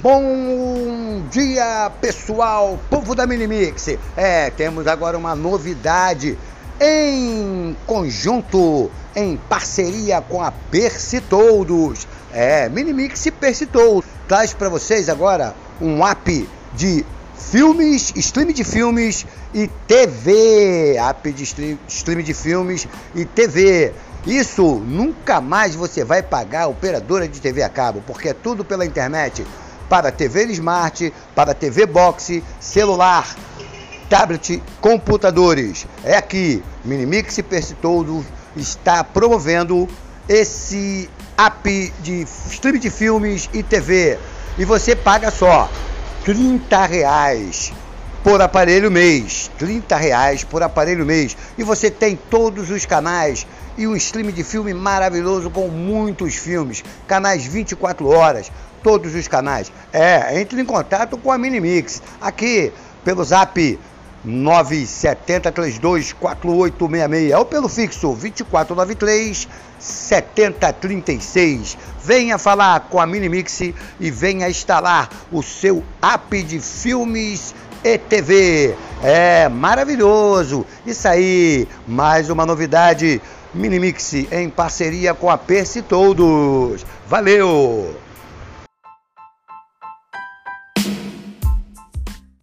Bom dia, pessoal, povo da Minimix. É, temos agora uma novidade em conjunto, em parceria com a Persitoldos. É, Minimix e Persitoldos traz para vocês agora um app de filmes, stream de filmes e TV, app de stream, stream de filmes e TV. Isso nunca mais você vai pagar operadora de TV a cabo, porque é tudo pela internet para TV Smart, para TV Box, celular, tablet, computadores. É aqui, Minimix Persitoldo está promovendo esse app de stream de filmes e TV. E você paga só 30 reais por aparelho mês. 30 reais por aparelho mês. E você tem todos os canais e um stream de filme maravilhoso com muitos filmes. Canais 24 horas, todos os canais. É, entre em contato com a Minimix. Aqui, pelo zap 970324866 ou pelo fixo 2493 7036. Venha falar com a Minimix e venha instalar o seu app de filmes e TV. É maravilhoso. Isso aí, mais uma novidade Minimix em parceria com a Percy Todos. Valeu!